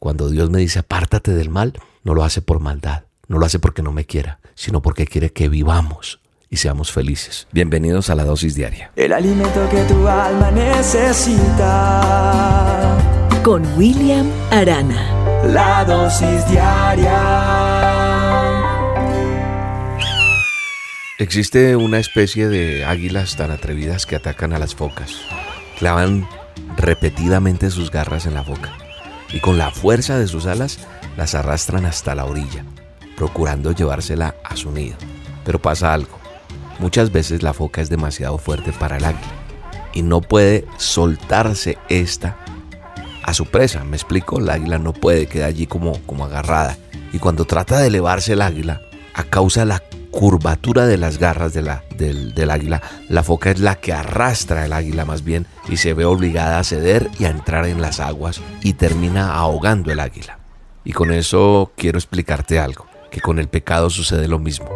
Cuando Dios me dice apártate del mal, no lo hace por maldad, no lo hace porque no me quiera, sino porque quiere que vivamos y seamos felices. Bienvenidos a la dosis diaria. El alimento que tu alma necesita. Con William Arana. La dosis diaria. Existe una especie de águilas tan atrevidas que atacan a las focas. Clavan repetidamente sus garras en la foca y con la fuerza de sus alas las arrastran hasta la orilla, procurando llevársela a su nido. Pero pasa algo. Muchas veces la foca es demasiado fuerte para el águila y no puede soltarse esta a su presa. Me explico, el águila no puede, queda allí como, como agarrada. Y cuando trata de elevarse el águila, a causa de la curvatura de las garras de la, del, águila, la foca es la que arrastra el águila más bien y se ve obligada a ceder y a entrar en las aguas y termina ahogando el águila. Y con eso quiero explicarte algo, que con el pecado sucede lo mismo.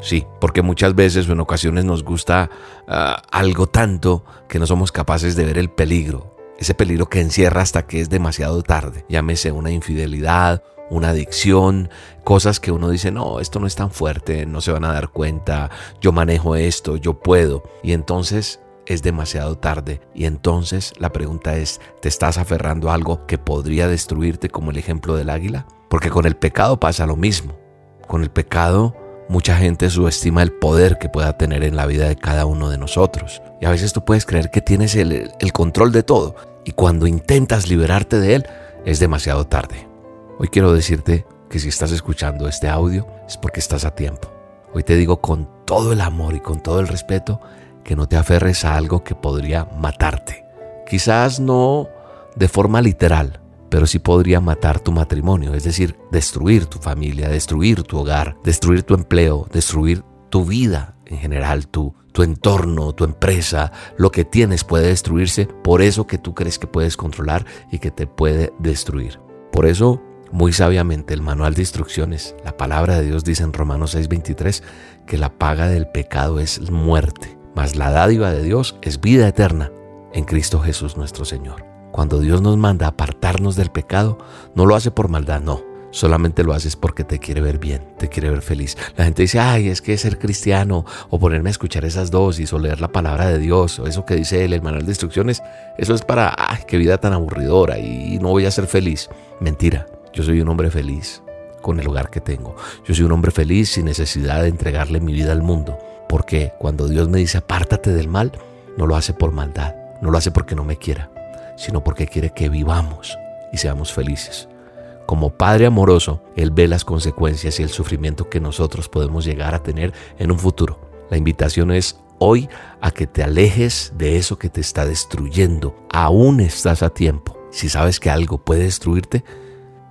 Sí, porque muchas veces o en ocasiones nos gusta uh, algo tanto que no somos capaces de ver el peligro. Ese peligro que encierra hasta que es demasiado tarde. Llámese una infidelidad, una adicción, cosas que uno dice, no, esto no es tan fuerte, no se van a dar cuenta, yo manejo esto, yo puedo. Y entonces es demasiado tarde. Y entonces la pregunta es, ¿te estás aferrando a algo que podría destruirte como el ejemplo del águila? Porque con el pecado pasa lo mismo. Con el pecado Mucha gente subestima el poder que pueda tener en la vida de cada uno de nosotros. Y a veces tú puedes creer que tienes el, el, control de todo. Y cuando intentas liberarte de él, es demasiado tarde. Hoy quiero decirte que si estás escuchando este audio es porque estás a tiempo. Hoy te digo con todo el amor y con todo el respeto que no te aferres a algo que podría matarte. Quizás no de forma literal, pero sí podría matar tu matrimonio, es decir, destruir tu familia, destruir tu hogar, destruir tu empleo, destruir tu vida en general, tu, tu entorno, tu empresa, lo que tienes puede destruirse por eso que tú crees que puedes controlar y que te puede destruir. Por eso, muy sabiamente, el manual de instrucciones, la palabra de Dios dice en Romanos 6:23 que la paga del pecado es muerte, mas la dádiva de Dios es vida eterna en Cristo Jesús nuestro Señor. Cuando Dios nos manda apartarnos del pecado, no lo hace por maldad, no. Solamente lo haces porque te quiere ver bien, te quiere ver feliz. La gente dice, ay, es que ser cristiano o ponerme a escuchar esas dosis o leer la palabra de Dios o eso que dice él, el manual de instrucciones, eso es para, ay, qué vida tan aburridora y no voy a ser feliz. Mentira, yo soy un hombre feliz con el hogar que tengo. Yo soy un hombre feliz sin necesidad de entregarle mi vida al mundo. Porque cuando Dios me dice apártate del mal, no lo hace por maldad, no lo hace porque no me quiera sino porque quiere que vivamos y seamos felices. Como Padre amoroso, Él ve las consecuencias y el sufrimiento que nosotros podemos llegar a tener en un futuro. La invitación es hoy a que te alejes de eso que te está destruyendo. Aún estás a tiempo. Si sabes que algo puede destruirte,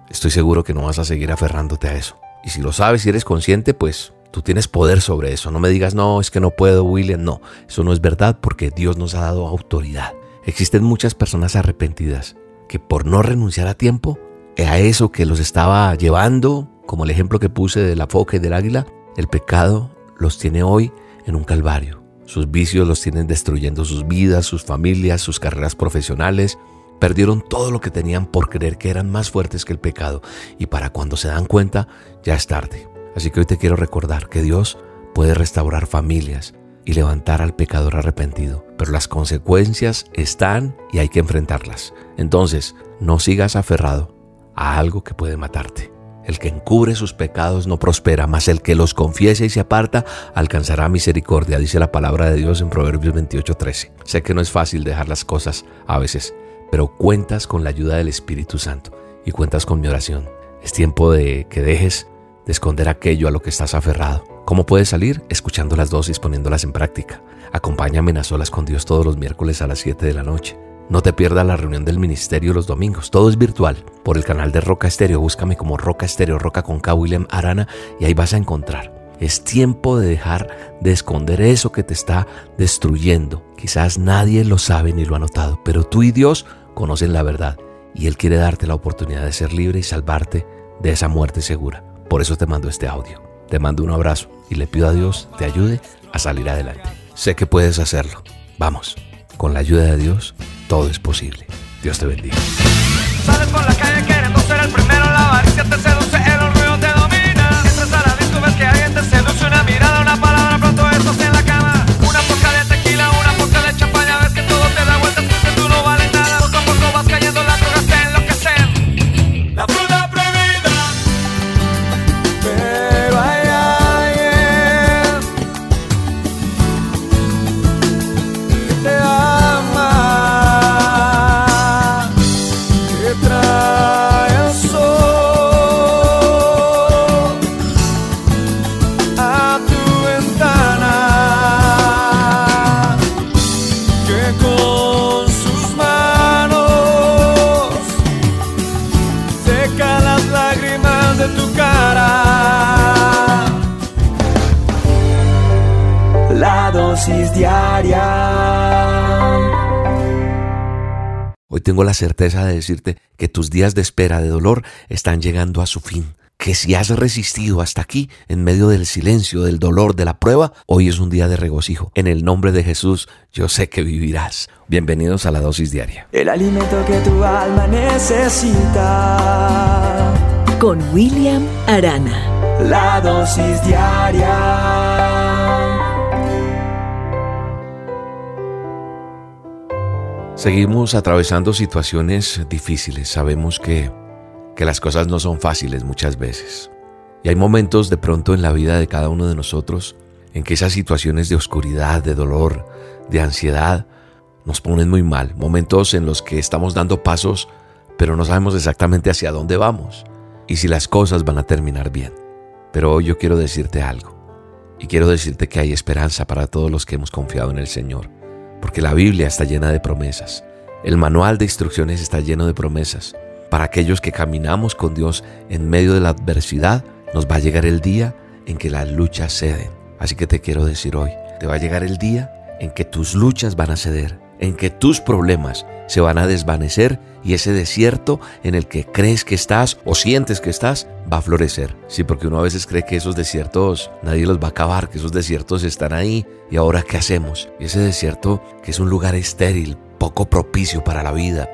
estoy seguro que no vas a seguir aferrándote a eso. Y si lo sabes y eres consciente, pues tú tienes poder sobre eso. No me digas, no, es que no puedo, William. No, eso no es verdad porque Dios nos ha dado autoridad. Existen muchas personas arrepentidas que por no renunciar a tiempo a eso que los estaba llevando, como el ejemplo que puse de la foca y del águila, el pecado los tiene hoy en un calvario. Sus vicios los tienen destruyendo sus vidas, sus familias, sus carreras profesionales. Perdieron todo lo que tenían por creer que eran más fuertes que el pecado y para cuando se dan cuenta ya es tarde. Así que hoy te quiero recordar que Dios puede restaurar familias, y levantar al pecador arrepentido. Pero las consecuencias están y hay que enfrentarlas. Entonces, no sigas aferrado a algo que puede matarte. El que encubre sus pecados no prospera, mas el que los confiese y se aparta alcanzará misericordia, dice la palabra de Dios en Proverbios 28:13. Sé que no es fácil dejar las cosas a veces, pero cuentas con la ayuda del Espíritu Santo y cuentas con mi oración. Es tiempo de que dejes de esconder aquello a lo que estás aferrado ¿Cómo puedes salir? Escuchando las dosis, poniéndolas en práctica. Acompáñame a solas con Dios todos los miércoles a las 7 de la noche. No te pierdas la reunión del ministerio los domingos. Todo es virtual. Por el canal de Roca Estéreo, búscame como Roca Estéreo, Roca con K. William Arana, y ahí vas a encontrar. Es tiempo de dejar de esconder eso que te está destruyendo. Quizás nadie lo sabe ni lo ha notado, pero tú y Dios conocen la verdad. Y Él quiere darte la oportunidad de ser libre y salvarte de esa muerte segura. Por eso te mando este audio. Te mando un abrazo y le pido a Dios te ayude a salir adelante. Sé que puedes hacerlo. Vamos, con la ayuda de Dios todo es posible. Dios te bendiga. Dosis diaria Hoy tengo la certeza de decirte que tus días de espera, de dolor, están llegando a su fin. Que si has resistido hasta aquí, en medio del silencio, del dolor, de la prueba, hoy es un día de regocijo. En el nombre de Jesús, yo sé que vivirás. Bienvenidos a la dosis diaria. El alimento que tu alma necesita. Con William Arana. La dosis diaria Seguimos atravesando situaciones difíciles. Sabemos que, que las cosas no son fáciles muchas veces. Y hay momentos de pronto en la vida de cada uno de nosotros en que esas situaciones de oscuridad, de dolor, de ansiedad, nos ponen muy mal. Momentos en los que estamos dando pasos, pero no sabemos exactamente hacia dónde vamos y si las cosas van a terminar bien. Pero hoy yo quiero decirte algo. Y quiero decirte que hay esperanza para todos los que hemos confiado en el Señor porque la Biblia está llena de promesas. El manual de instrucciones está lleno de promesas. Para aquellos que caminamos con Dios en medio de la adversidad, nos va a llegar el día en que las luchas ceden. Así que te quiero decir hoy, te va a llegar el día en que tus luchas van a ceder, en que tus problemas se van a desvanecer y ese desierto en el que crees que estás o sientes que estás va a florecer. Sí, porque uno a veces cree que esos desiertos nadie los va a acabar, que esos desiertos están ahí y ahora qué hacemos. Y ese desierto que es un lugar estéril, poco propicio para la vida,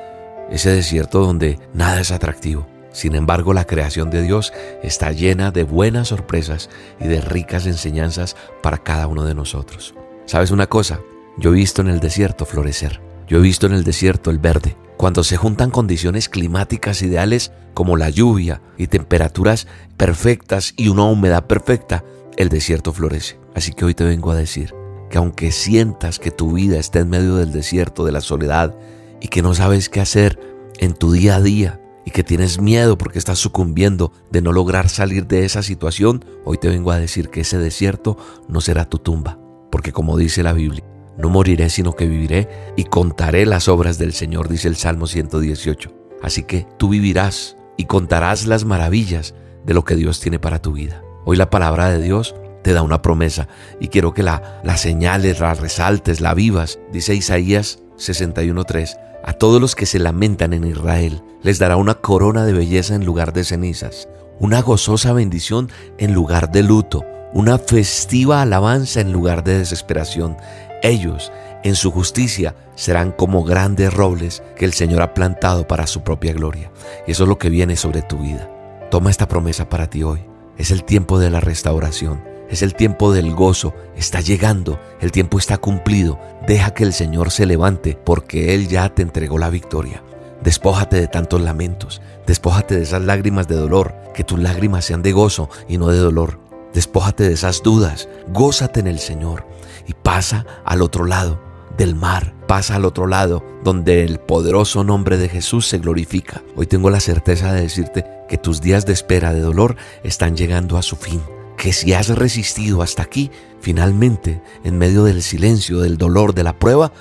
ese desierto donde nada es atractivo. Sin embargo, la creación de Dios está llena de buenas sorpresas y de ricas enseñanzas para cada uno de nosotros. ¿Sabes una cosa? Yo he visto en el desierto florecer. Yo he visto en el desierto el verde. Cuando se juntan condiciones climáticas ideales como la lluvia y temperaturas perfectas y una humedad perfecta, el desierto florece. Así que hoy te vengo a decir que aunque sientas que tu vida está en medio del desierto, de la soledad, y que no sabes qué hacer en tu día a día, y que tienes miedo porque estás sucumbiendo de no lograr salir de esa situación, hoy te vengo a decir que ese desierto no será tu tumba. Porque como dice la Biblia, no moriré sino que viviré y contaré las obras del Señor, dice el Salmo 118. Así que tú vivirás y contarás las maravillas de lo que Dios tiene para tu vida. Hoy la palabra de Dios te da una promesa y quiero que la, la señales, la resaltes, la vivas. Dice Isaías 61.3, a todos los que se lamentan en Israel les dará una corona de belleza en lugar de cenizas, una gozosa bendición en lugar de luto, una festiva alabanza en lugar de desesperación. Ellos, en su justicia, serán como grandes robles que el Señor ha plantado para su propia gloria. Y eso es lo que viene sobre tu vida. Toma esta promesa para ti hoy. Es el tiempo de la restauración. Es el tiempo del gozo. Está llegando. El tiempo está cumplido. Deja que el Señor se levante porque Él ya te entregó la victoria. Despójate de tantos lamentos. Despójate de esas lágrimas de dolor. Que tus lágrimas sean de gozo y no de dolor. Despójate de esas dudas. Gózate en el Señor y pasa al otro lado del mar, pasa al otro lado donde el poderoso nombre de Jesús se glorifica. Hoy tengo la certeza de decirte que tus días de espera, de dolor, están llegando a su fin. Que si has resistido hasta aquí, finalmente, en medio del silencio, del dolor, de la prueba,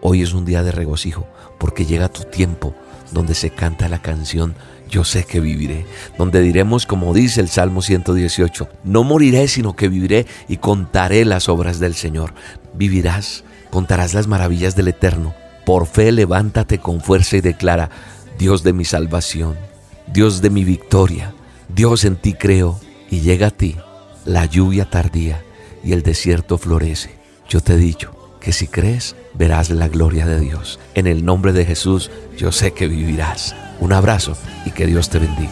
hoy es un día de regocijo, porque llega tu tiempo donde se canta la canción yo sé que viviré, donde diremos como dice el Salmo 118, no moriré sino que viviré y contaré las obras del Señor. Vivirás, contarás las maravillas del Eterno. Por fe levántate con fuerza y declara, Dios de mi salvación, Dios de mi victoria, Dios en ti creo, y llega a ti la lluvia tardía y el desierto florece. Yo te he dicho que si crees, verás la gloria de Dios. En el nombre de Jesús, yo sé que vivirás. Un abrazo y que Dios te bendiga.